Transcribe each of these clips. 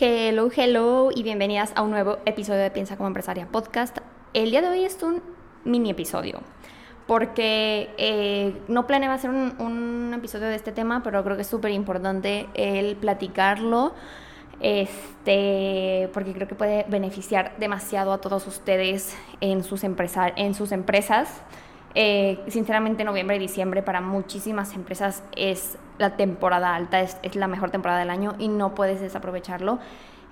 Hello, hello y bienvenidas a un nuevo episodio de Piensa como empresaria podcast. El día de hoy es un mini episodio porque eh, no planeaba hacer un, episodio de este tema, pero creo que es súper importante el platicarlo, este, porque creo que puede beneficiar demasiado a todos ustedes en sus, en sus empresas. Eh, sinceramente, noviembre y diciembre para muchísimas empresas es la temporada alta, es, es, la mejor temporada del año y no puedes desaprovecharlo.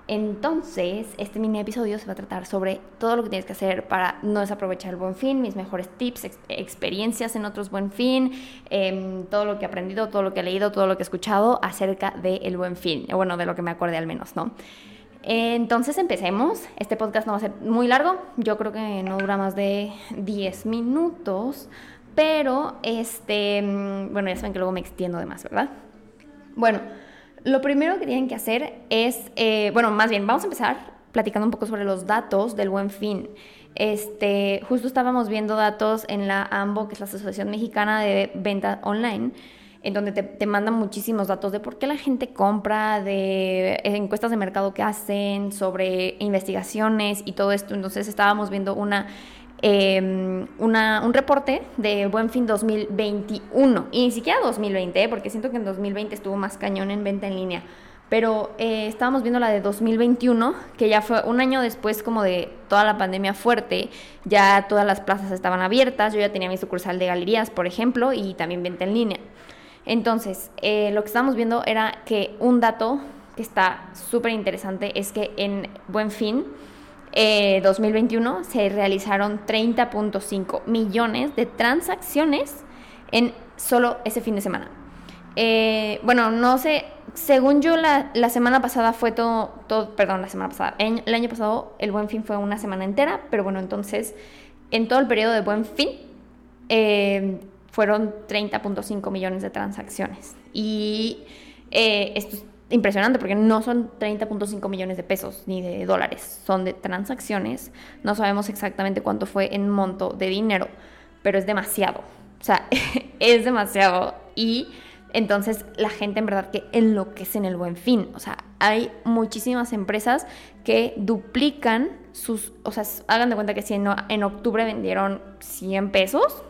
Entonces, este mini episodio se va a tratar sobre todo lo que tienes que hacer para no desaprovechar el buen fin, mis mejores tips, ex experiencias en otros buen fin, eh, todo lo que he aprendido, todo lo que he leído, todo lo que he escuchado acerca del buen fin, bueno, de lo que me acordé al menos, ¿no? Entonces empecemos. Este podcast no va a ser muy largo. Yo creo que no dura más de 10 minutos. Pero, este, mm, bueno, ya saben que luego me extiendo de más, ¿verdad? Bueno, lo primero que tienen que hacer es, eh, bueno, más bien, vamos a empezar platicando un poco sobre los datos del buen fin. Este, justo estábamos viendo datos en la AMBO, que es la Asociación Mexicana de Venta Online en donde te, mandan muchísimos datos de por qué la gente compra, de encuestas de mercado que hacen, sobre investigaciones y todo esto. Entonces estábamos viendo una, em, una, un reporte de Buen Fin 2021, y ni siquiera 2020, ¿eh? porque siento que en 2020 estuvo más cañón en venta en línea. Pero eh, estábamos viendo la de 2021, que ya fue un año después como de toda la pandemia fuerte, ya todas las plazas estaban abiertas, yo ya tenía mi sucursal de galerías, por ejemplo, y también venta en línea. Entonces, eh, lo que estábamos viendo era que un dato que está súper interesante es que en Buen Fin 2021 eh, se realizaron 30.5 millones de transacciones en solo ese fin de semana. Eh, bueno, no sé, según yo la, semana pasada fue todo, todo, perdón, la semana pasada, el año pasado el Buen Fin fue una semana entera, pero bueno, entonces en todo el periodo de Buen Fin fueron 30.5 millones de transacciones. Y eh, esto es impresionante porque no son 30.5 millones de pesos ni de dólares, son de transacciones. No sabemos exactamente cuánto fue en monto de dinero, pero es demasiado. O sea, es demasiado. Y entonces la gente en verdad que enloquece en el buen fin. O sea, hay muchísimas empresas que duplican sus, o sea, hagan de cuenta que si en, en octubre vendieron 100 pesos,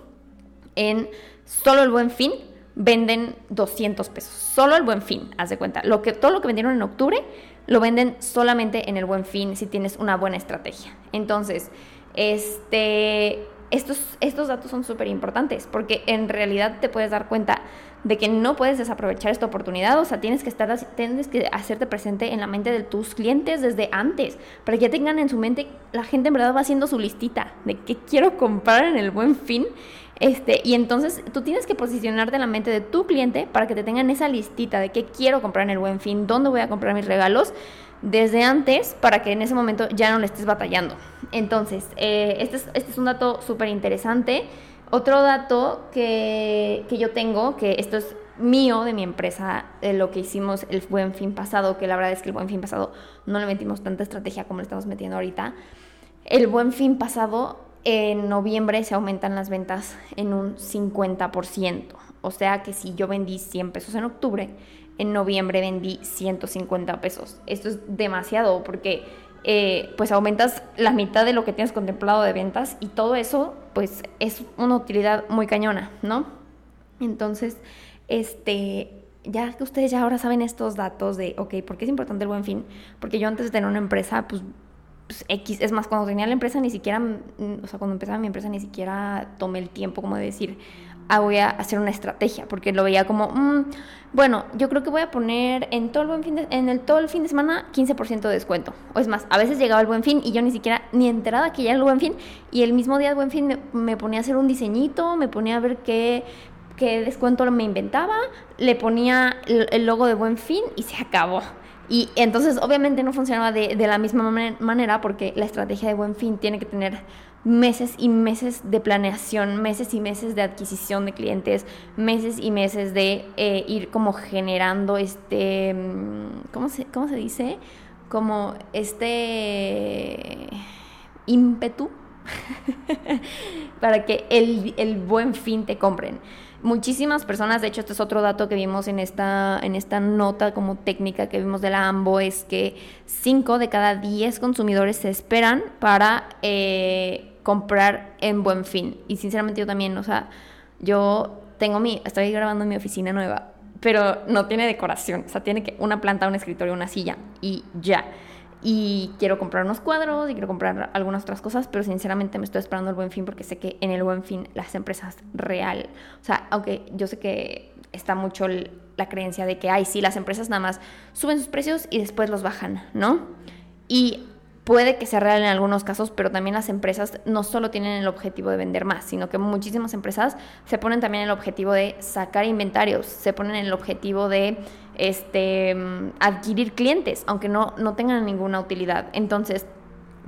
en solo el buen fin venden 200 pesos. Solo el buen fin, haz de cuenta. Lo que, todo lo que vendieron en octubre lo venden solamente en el buen fin si tienes una buena estrategia. Entonces, este, estos, estos datos son súper importantes porque en realidad te puedes dar cuenta de que no puedes desaprovechar esta oportunidad, o sea, tienes que estar tienes que hacerte presente en la mente de tus clientes desde antes, para que ya tengan en su mente la gente en verdad va haciendo su listita de qué quiero comprar en el Buen Fin este, y entonces tú tienes que posicionarte en la mente de tu cliente para que te tengan esa listita de qué quiero comprar en el buen fin, dónde voy a comprar mis regalos desde antes para que en ese momento ya no le estés batallando. Entonces, eh, este, es, este, es, un dato súper interesante. Otro dato que, que yo tengo, que esto es mío de mi empresa, de lo que hicimos el buen fin pasado, que la verdad es que el buen fin pasado no le metimos tanta estrategia como le estamos metiendo ahorita. El buen fin pasado en noviembre se aumentan las ventas en un 50%. O sea que si yo vendí 100 pesos en octubre, en noviembre vendí 150 pesos. Esto es demasiado porque eh, pues aumentas la mitad de lo que tienes contemplado de ventas y todo eso pues es una utilidad muy cañona, ¿no? Entonces, este, ya que ustedes ya ahora saben estos datos de, ok, ¿por qué es importante el buen fin? Porque yo antes de tener una empresa, pues pues, X. Es más, cuando tenía la empresa ni siquiera, mm, o sea, cuando empezaba mi empresa ni siquiera tomé el tiempo como de decir, ah, voy a hacer una estrategia, porque lo veía como, mm, bueno, yo creo que voy a poner en todo el buen fin de, en el todo el fin de semana 15% de descuento. O es más, a veces llegaba el buen fin y yo ni siquiera ni enterada que ya era el buen fin y el mismo día del buen fin me, ponía a hacer un diseñito, me ponía a ver qué qué descuento me inventaba, le ponía el logo de buen fin y se acabó. Y entonces obviamente no funcionaba de, la misma manera porque la estrategia de buen fin tiene que tener meses y meses de planeación, meses y meses de adquisición de clientes, meses y meses de eh, ir como generando este, mm, ¿cómo se, cómo se dice? Como este ímpetu para que el, el buen fin te compren. muchísimas personas, de hecho este es otro dato que vimos en esta, en esta nota como técnica que vimos de la AMBO, es que 5 de cada 10 consumidores se esperan para eh, comprar en buen fin. Y sinceramente yo también, o sea, yo tengo mi, estoy grabando en mi oficina nueva, pero no tiene decoración, o sea, tiene que una planta, un escritorio, una silla y ya y quiero comprar unos cuadros y quiero comprar algunas otras cosas, pero sinceramente me estoy esperando el buen fin porque sé que en el buen fin las empresas real, o sea, aunque yo sé que está mucho la creencia de que, ay, sí, las empresas nada más suben sus precios y después los bajan, ¿no? Y puede que sea real en algunos casos, pero también las empresas no solo tienen el objetivo de vender más, sino que muchísimas empresas se ponen también el objetivo de sacar inventarios, se ponen el objetivo de este, adquirir clientes, aunque no, no tengan ninguna utilidad. Entonces,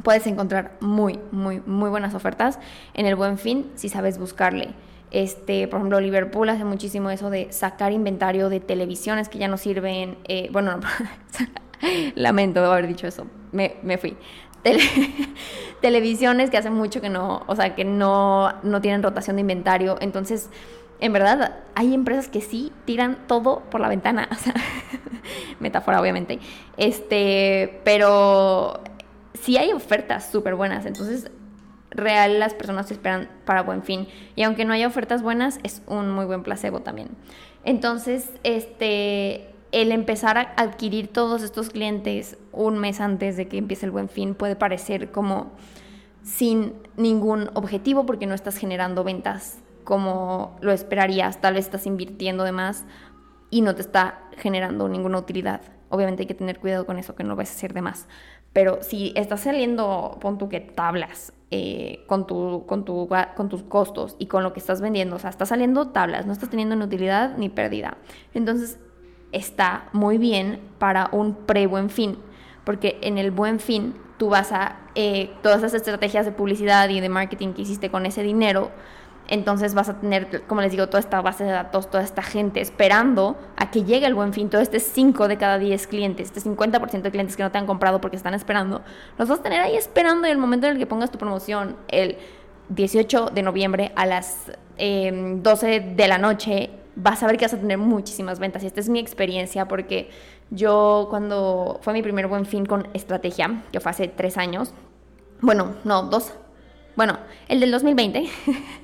puedes encontrar muy, muy, muy buenas ofertas en el buen fin si sabes buscarle. Este, por ejemplo, Liverpool hace muchísimo eso de sacar inventario de televisiones que ya no sirven. Eh, bueno, lamento haber dicho eso, me, me fui. televisiones que hace mucho que no, o sea, que no, no tienen rotación de inventario. Entonces, en verdad, hay empresas que sí tiran todo por la ventana. O sea, metáfora, obviamente. Este, pero sí hay ofertas súper buenas. Entonces, real las personas esperan para buen fin. Y aunque no haya ofertas buenas, es un muy buen placebo también. Entonces, este, el empezar a adquirir todos estos clientes un mes antes de que empiece el buen fin puede parecer como sin ningún objetivo porque no estás generando ventas como lo esperarías, tal vez estás invirtiendo de más y no te está generando ninguna utilidad. Obviamente hay que tener cuidado con eso, que no vas a hacer de más. Pero si estás saliendo, pon tú que tablas eh, con, tu, con, tu, con tus costos y con lo que estás vendiendo, o sea, estás saliendo tablas, no estás teniendo ni utilidad ni pérdida. Entonces está muy bien para un pre-buen fin, porque en el buen fin tú vas a, eh, todas esas estrategias de publicidad y de marketing que hiciste con ese dinero, entonces vas a tener, como les digo, toda esta base de datos, toda esta gente esperando a que llegue el buen fin, todo este 5 de cada 10 clientes, este 50% de clientes que no te han comprado porque están esperando, los vas a tener ahí esperando y el momento en el que pongas tu promoción, el 18 de noviembre a las 12 em, de la noche, vas a ver que vas a tener muchísimas ventas. Y esta es mi experiencia porque yo cuando fue mi primer buen fin con estrategia, que fue hace tres años, bueno, no, dos, bueno, el del 2020,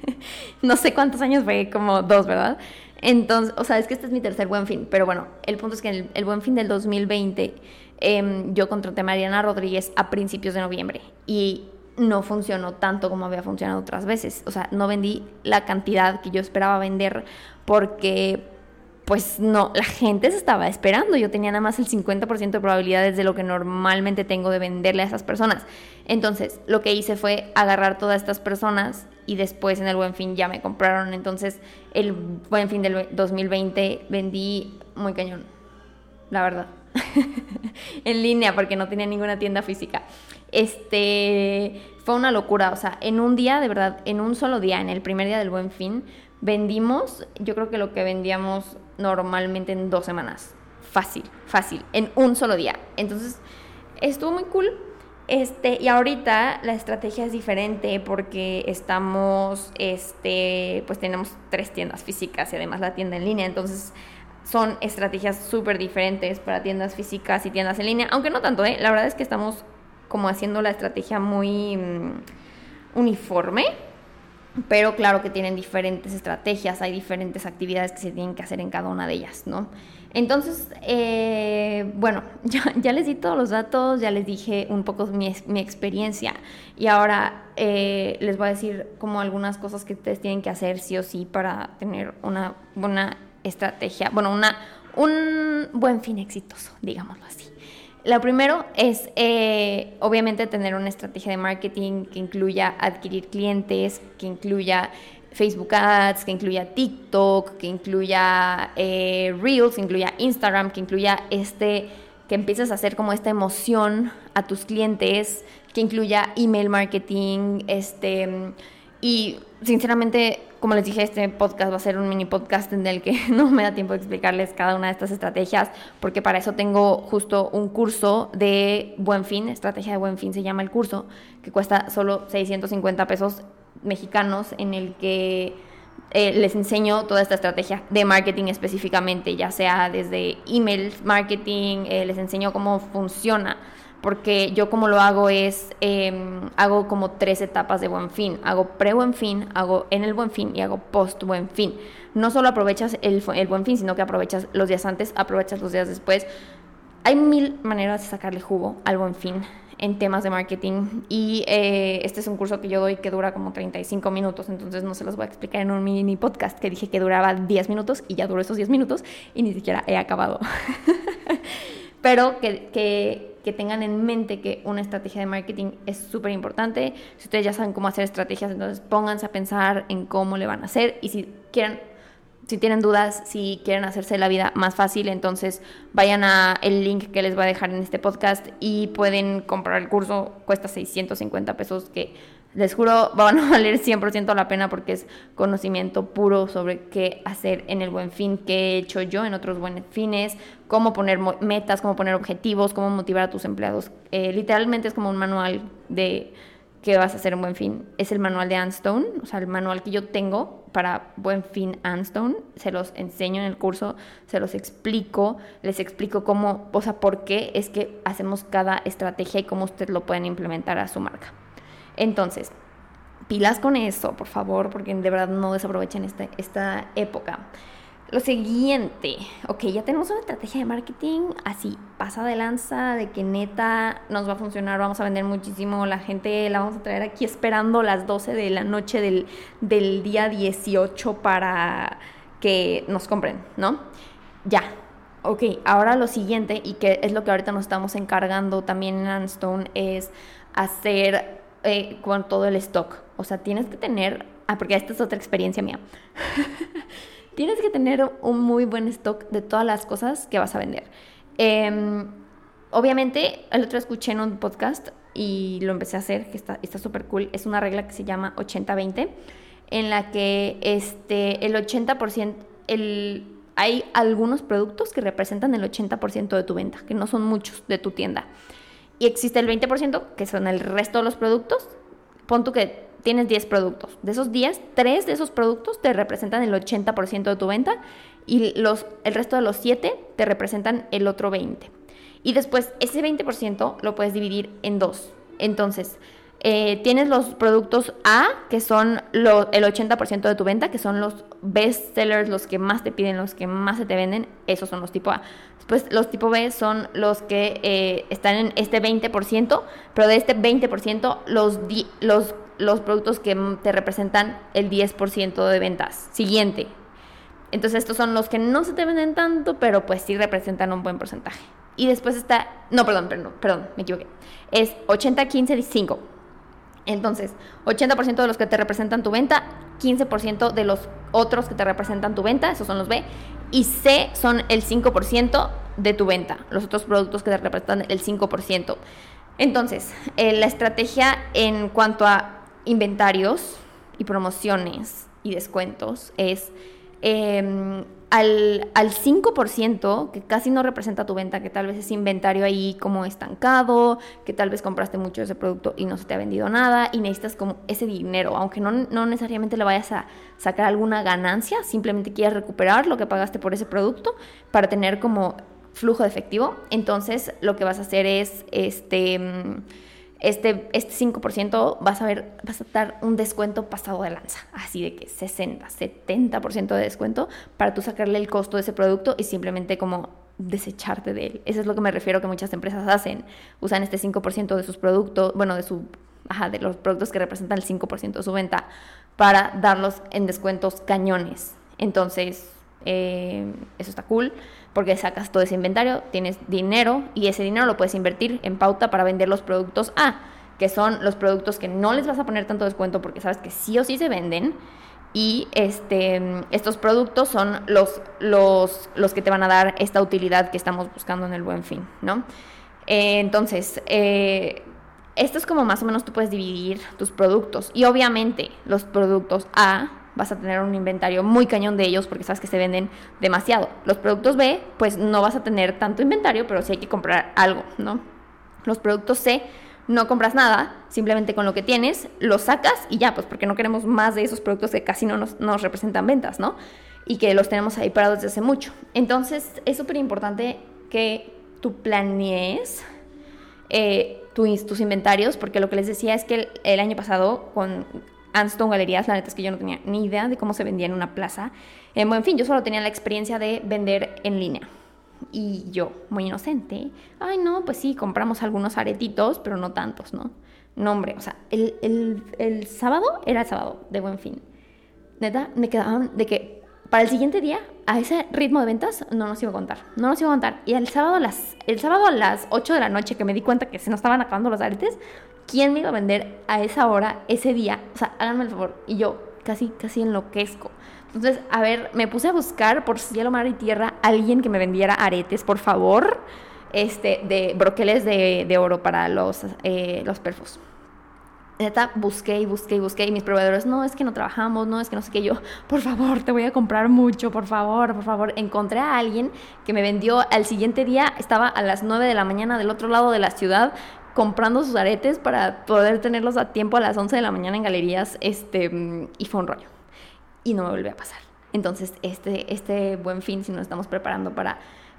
no sé cuántos años fue, como dos, ¿verdad? Entonces, o sea, es que este es mi tercer buen fin, pero bueno, el punto es que el, buen fin del 2020 em, yo contraté a Mariana Rodríguez a principios de noviembre y no funcionó tanto como había funcionado otras veces. O sea, no vendí la cantidad que yo esperaba vender porque pues no, la gente se estaba esperando. Yo tenía nada más el 50% de probabilidades de lo que normalmente tengo de venderle a esas personas. Entonces, lo que hice fue agarrar todas estas personas y después en el buen fin ya me compraron. Entonces, el buen fin del 2020 vendí muy cañón, la verdad. en línea porque no tenía ninguna tienda física. Este fue una locura, o sea, en un día, de verdad, en un solo día, en el primer día del buen fin, vendimos, yo creo que lo que vendíamos normalmente en dos semanas. Fácil, fácil, en un solo día. Entonces, estuvo muy cool. Este, y ahorita la estrategia es diferente porque estamos, este, pues tenemos tres tiendas físicas y además la tienda en línea. Entonces, son estrategias súper diferentes para tiendas físicas y tiendas en línea. Aunque no tanto, ¿eh? La verdad es que estamos como haciendo la estrategia muy mm, uniforme pero claro que tienen diferentes estrategias, hay diferentes actividades que se tienen que hacer en cada una de ellas, ¿no? Entonces, eh, bueno, ya, les di todos los datos, ya les dije un poco mi, mi experiencia y ahora eh, les voy a decir como algunas cosas que ustedes tienen que hacer sí o sí para tener una buena estrategia, bueno, una, un buen fin exitoso, digámoslo así. Lo primero es, eh, obviamente, tener una estrategia de marketing que incluya adquirir clientes, que incluya Facebook Ads, que incluya TikTok, que incluya eh, Reels, que incluya Instagram, que incluya este, que empieces a hacer como esta emoción a tus clientes, que incluya email marketing, este, y sinceramente como les dije, este podcast va a ser un mini podcast en el que no me da tiempo de explicarles cada una de estas estrategias, porque para eso tengo justo un curso de Buen Fin, estrategia de Buen Fin se llama el curso, que cuesta solo 650 pesos mexicanos, en el que eh, les enseño toda esta estrategia de marketing específicamente, ya sea desde email marketing, eh, les enseño cómo funciona, porque yo como lo hago es, em, hago como tres etapas de buen fin, hago pre-buen fin, hago en el buen fin y hago post-buen fin. No solo aprovechas el, el buen fin, sino que aprovechas los días antes, aprovechas los días después. Hay mil maneras de sacarle jugo al buen fin en temas de marketing y eh, este es un curso que yo doy que dura como 35 minutos, entonces no se los voy a explicar en un mini podcast que dije que duraba 10 minutos y ya duró esos 10 minutos y ni siquiera he acabado. Pero que, que, tengan en mente que una estrategia de marketing es súper importante. Si ustedes ya saben cómo hacer estrategias, entonces pónganse a pensar en cómo le van a hacer y si quieren si tienen dudas, si quieren hacerse la vida más fácil, entonces vayan a el link que les voy a dejar en este podcast y pueden comprar el curso. Cuesta 650 pesos que les juro van a valer 100% la pena porque es conocimiento puro sobre qué hacer en el buen fin, qué he hecho yo en otros buenos fines, cómo poner metas, cómo poner objetivos, cómo motivar a tus empleados. Eh, literalmente es como un manual de qué vas a hacer en buen fin. Es el manual de Anstone, o sea, el manual que yo tengo para Buen Fin Anstone. Se los enseño en el curso, se los explico, les explico cómo, o sea, por qué es que hacemos cada estrategia y cómo ustedes lo pueden implementar a su marca. Entonces, pilas con eso, por favor, porque de verdad no desaprovechen esta, esta época. Lo siguiente, ok, ya tenemos una estrategia de marketing así, pasa de lanza, de que neta nos va a funcionar, vamos a vender muchísimo, la gente la vamos a traer aquí esperando las 12 de la noche del, del día 18 para que nos compren, ¿no? Ya, ok, ahora lo siguiente, y que es lo que ahorita nos estamos encargando también en Anstone, es hacer eh, con todo el stock. O sea, tienes que tener, ah, porque esta es otra experiencia mía. tienes que tener un muy buen stock de todas las cosas que vas a vender. Em, obviamente, el otro escuché en un podcast y lo empecé a hacer, que está súper cool. Es una regla que se llama 80-20, en la que este, el 80%, el, hay algunos productos que representan el 80% de tu venta, que no son muchos de tu tienda. Y existe el 20%, que son el resto de los productos. Pon tú que tienes 10 productos. De esos 10, 3 de esos productos te representan el 80% de tu venta y el resto de los 7 te representan el otro 20%. Y después ese 20% lo puedes dividir en dos. Entonces, eh, tienes los productos A, que son el 80% de tu venta, que son los best sellers, los que más te piden, los que más se te venden. Esos son los tipo A. Después, los tipo B son los que eh, están en este 20%, pero de este 20%, los, los productos que te representan el 10% de ventas. Siguiente. Entonces estos son los que no se te venden tanto, pero pues sí representan un buen porcentaje. Y después está, no, perdón, perdón, perdón, me equivoqué. Es 80, 15, 5. Entonces, 80% de los que te representan tu venta, 15% de los otros que te representan tu venta, esos son los B, y C son el 5% de tu venta, los otros productos que te representan el 5%. Entonces, eh, la estrategia en cuanto a inventarios y promociones y descuentos es em, al, al 5% que casi no representa tu venta, que tal vez es inventario ahí como estancado, que tal vez compraste mucho de ese producto y no se te ha vendido nada y necesitas como ese dinero, aunque no, no necesariamente le vayas a sacar alguna ganancia, simplemente quieres recuperar lo que pagaste por ese producto para tener como flujo de efectivo, entonces lo que vas a hacer es este este, este 5% vas a ver, vas a dar un descuento pasado de lanza, así de que 60, 70% de descuento para tú sacarle el costo de ese producto y simplemente como desecharte de él. Eso es lo que me refiero que muchas empresas hacen. Usan este 5% de sus productos, bueno, de su ajá, de los productos que representan el 5% de su venta para darlos en descuentos cañones. Entonces, eh, eso está cool porque sacas todo ese inventario, tienes dinero y ese dinero lo puedes invertir en pauta para vender los productos A, que son los productos que no les vas a poner tanto descuento porque sabes que sí o sí se venden. Y este, estos productos son los, los, los que te van a dar esta utilidad que estamos buscando en el buen fin, ¿no? Eh, entonces, eh, esto es como más o menos tú puedes dividir tus productos. Y obviamente los productos A vas a tener un inventario muy cañón de ellos porque sabes que se venden demasiado. Los productos B, pues no vas a tener tanto inventario, pero sí hay que comprar algo, ¿no? Los productos C no compras nada, simplemente con lo que tienes, lo sacas y ya, pues porque no queremos más de esos productos que casi no nos, nos representan ventas, ¿no? Y que los tenemos ahí parados desde hace mucho. Entonces, es súper importante que tú planees eh, tus, inventarios, porque lo que les decía es que el, año pasado con Anston Galerías, la neta es que yo no tenía ni idea de cómo se vendía en una plaza. en fin, yo solo tenía la experiencia de vender en línea. Y yo, muy inocente, ay no, pues sí, compramos algunos aretitos, pero no tantos, ¿no? No, hombre, o sea, el, el, el sábado era el sábado de buen fin. Neta, me quedaban de que para el siguiente día, a ese ritmo de ventas, no nos iba a contar. No nos iba a contar. Y el sábado las, el sábado a las 8 de la noche que me di cuenta que se nos estaban acabando los aretes, ¿quién me iba a vender a esa hora, ese día? O sea, háganme el favor. Y yo casi, casi enloquezco. Entonces, a ver, me puse a buscar por cielo, mar y tierra alguien que me vendiera aretes, por favor, este, de broqueles de, de oro para los, eh, los perfos neta, busqué y busqué y busqué y mis proveedores, no, es que no trabajamos, no, es que no sé qué, yo, por favor, te voy a comprar mucho, por favor, por favor. Encontré a alguien que me vendió al siguiente día, estaba a las 9 de la mañana del otro lado de la ciudad comprando sus aretes para poder tenerlos a tiempo a las 11 de la mañana en galerías, este, y fue un rollo. Y no me volvió a pasar. Entonces, este, este buen fin, si nos estamos preparando para...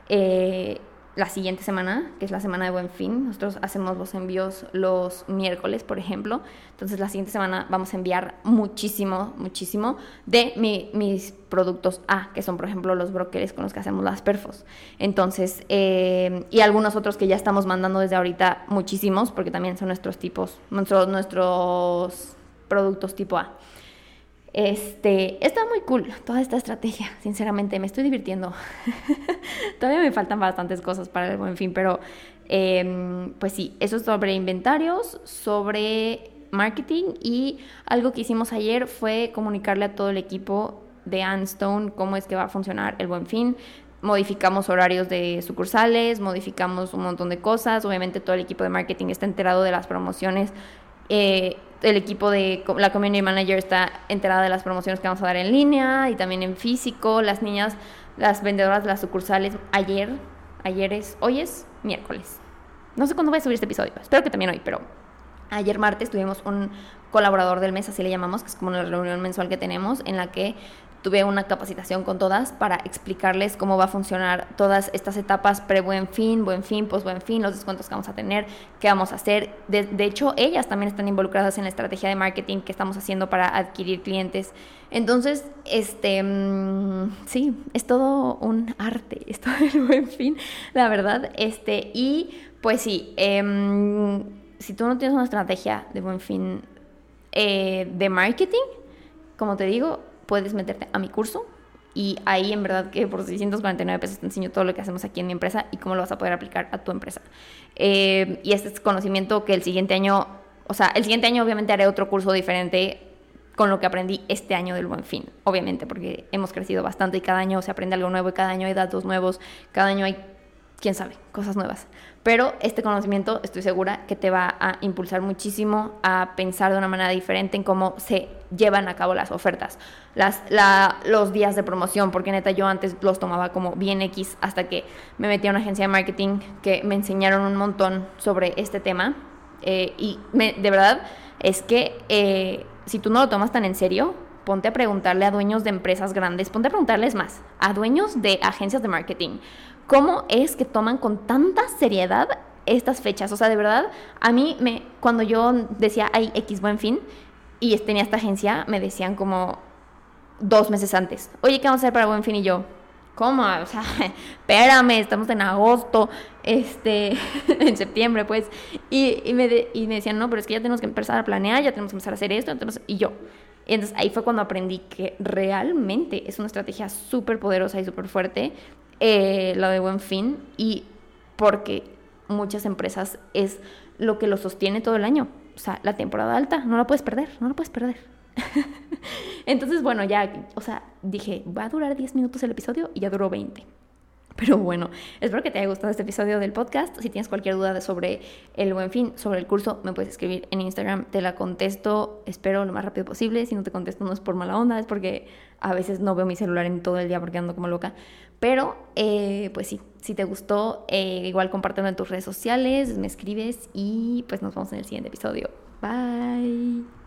Eh, la siguiente semana, que es la semana de Buen Fin. Nosotros hacemos los envíos los miércoles, por ejemplo. Entonces la siguiente semana vamos a enviar muchísimo, muchísimo de mis productos A, que son, por ejemplo, los broqueles con los que hacemos las perfos. Entonces, eh, y algunos otros que ya estamos mandando desde ahorita, muchísimos, porque también son nuestros tipos, nuestros, nuestros productos tipo A. Este, está muy cool toda esta estrategia, sinceramente, me estoy divirtiendo. Todavía me faltan bastantes cosas para el buen fin, pero em, pues sí, eso es sobre inventarios, sobre marketing y algo que hicimos ayer fue comunicarle a todo el equipo de Anstone cómo es que va a funcionar el buen fin. Modificamos horarios de sucursales, modificamos un montón de cosas. Obviamente todo el equipo de marketing está enterado de las promociones eh, el equipo de la community manager está enterada de las promociones que vamos a dar en línea y también en físico. Las niñas, las vendedoras de las sucursales, ayer, ayer es, hoy es miércoles. No sé cuándo voy a subir este episodio, espero que también hoy, pero ayer martes tuvimos un colaborador del mes, así le llamamos, que es como una reunión mensual que tenemos, en la que tuve una capacitación con todas para explicarles cómo va a funcionar todas estas etapas pre-buen fin, buen fin, post-buen fin, los descuentos que vamos a tener, qué vamos a hacer. De, hecho, ellas también están involucradas en la estrategia de marketing que estamos haciendo para adquirir clientes. Entonces, este, mm, sí, es todo un arte, esto del buen fin, la verdad. Este, y pues sí, em, si tú no tienes una estrategia de buen fin eh, de marketing, como te digo, puedes meterte a mi curso y ahí en verdad que por 649 pesos te enseño todo lo que hacemos aquí en mi empresa y cómo lo vas a poder aplicar a tu empresa. Eh, y este es conocimiento que el siguiente año, o sea, el siguiente año obviamente haré otro curso diferente con lo que aprendí este año del buen fin, obviamente, porque hemos crecido bastante y cada año se aprende algo nuevo y cada año hay datos nuevos, cada año hay, quién sabe, cosas nuevas. Pero este conocimiento estoy segura que te va a impulsar muchísimo a pensar de una manera diferente en cómo se llevan a cabo las ofertas, las, los días de promoción, porque neta yo antes los tomaba como bien X hasta que me metí a una agencia de marketing que me enseñaron un montón sobre este tema. Eh, y de verdad es que eh, si tú no lo tomas tan en serio, ponte a preguntarle a dueños de empresas grandes, ponte a preguntarles más, a dueños de agencias de marketing, ¿cómo es que toman con tanta seriedad estas fechas? O sea, de verdad, a mí me, cuando yo decía, hay X buen fin, y tenía esta agencia, me decían como dos meses antes, oye, ¿qué vamos a hacer para Buen Fin? Y yo, ¿cómo? O sea, espérame, estamos en agosto, este, en septiembre, pues. Y, me decían, no, pero es que ya tenemos que empezar a planear, ya tenemos que empezar a hacer esto, entonces, y yo. Y entonces ahí fue cuando aprendí que realmente es una estrategia súper poderosa y súper fuerte, eh, lo de Buen Fin, y porque muchas empresas es lo que lo sostiene todo el año o sea, la temporada alta, no la puedes perder, no la puedes perder. Entonces, bueno, ya, o sea, dije, va a durar 10 minutos el episodio y ya duró 20. Pero bueno, espero que te haya gustado este episodio del podcast. Si tienes cualquier duda sobre el buen fin, sobre el curso, me puedes escribir en Instagram. Te la contesto, espero lo más rápido posible. Si no te contesto no es por mala onda, es porque a veces no veo mi celular en todo el día porque ando como loca. Pero, eh, pues sí, si te gustó, eh, igual compártelo en tus redes sociales, me escribes y pues nos vemos en el siguiente episodio. Bye.